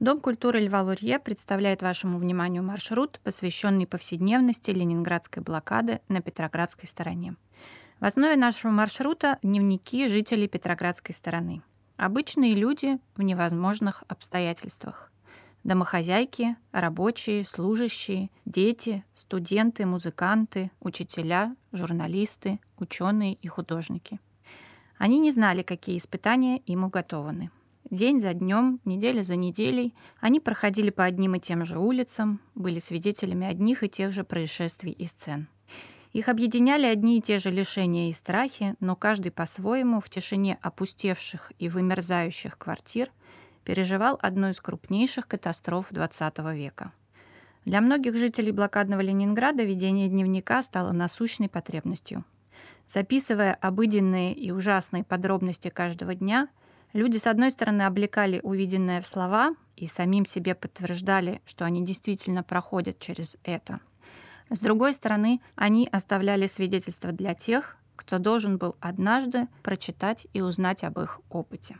Дом культуры Льва Лурье представляет вашему вниманию маршрут, посвященный повседневности ленинградской блокады на Петроградской стороне. В основе нашего маршрута дневники жителей Петроградской стороны. Обычные люди в невозможных обстоятельствах. Домохозяйки, рабочие, служащие, дети, студенты, музыканты, учителя, журналисты, ученые и художники. Они не знали, какие испытания им уготованы. День за днем, неделя за неделей они проходили по одним и тем же улицам, были свидетелями одних и тех же происшествий и сцен. Их объединяли одни и те же лишения и страхи, но каждый по-своему в тишине опустевших и вымерзающих квартир переживал одну из крупнейших катастроф XX века. Для многих жителей блокадного Ленинграда ведение дневника стало насущной потребностью. Записывая обыденные и ужасные подробности каждого дня, Люди, с одной стороны, облекали увиденное в слова и самим себе подтверждали, что они действительно проходят через это. С другой стороны, они оставляли свидетельства для тех, кто должен был однажды прочитать и узнать об их опыте.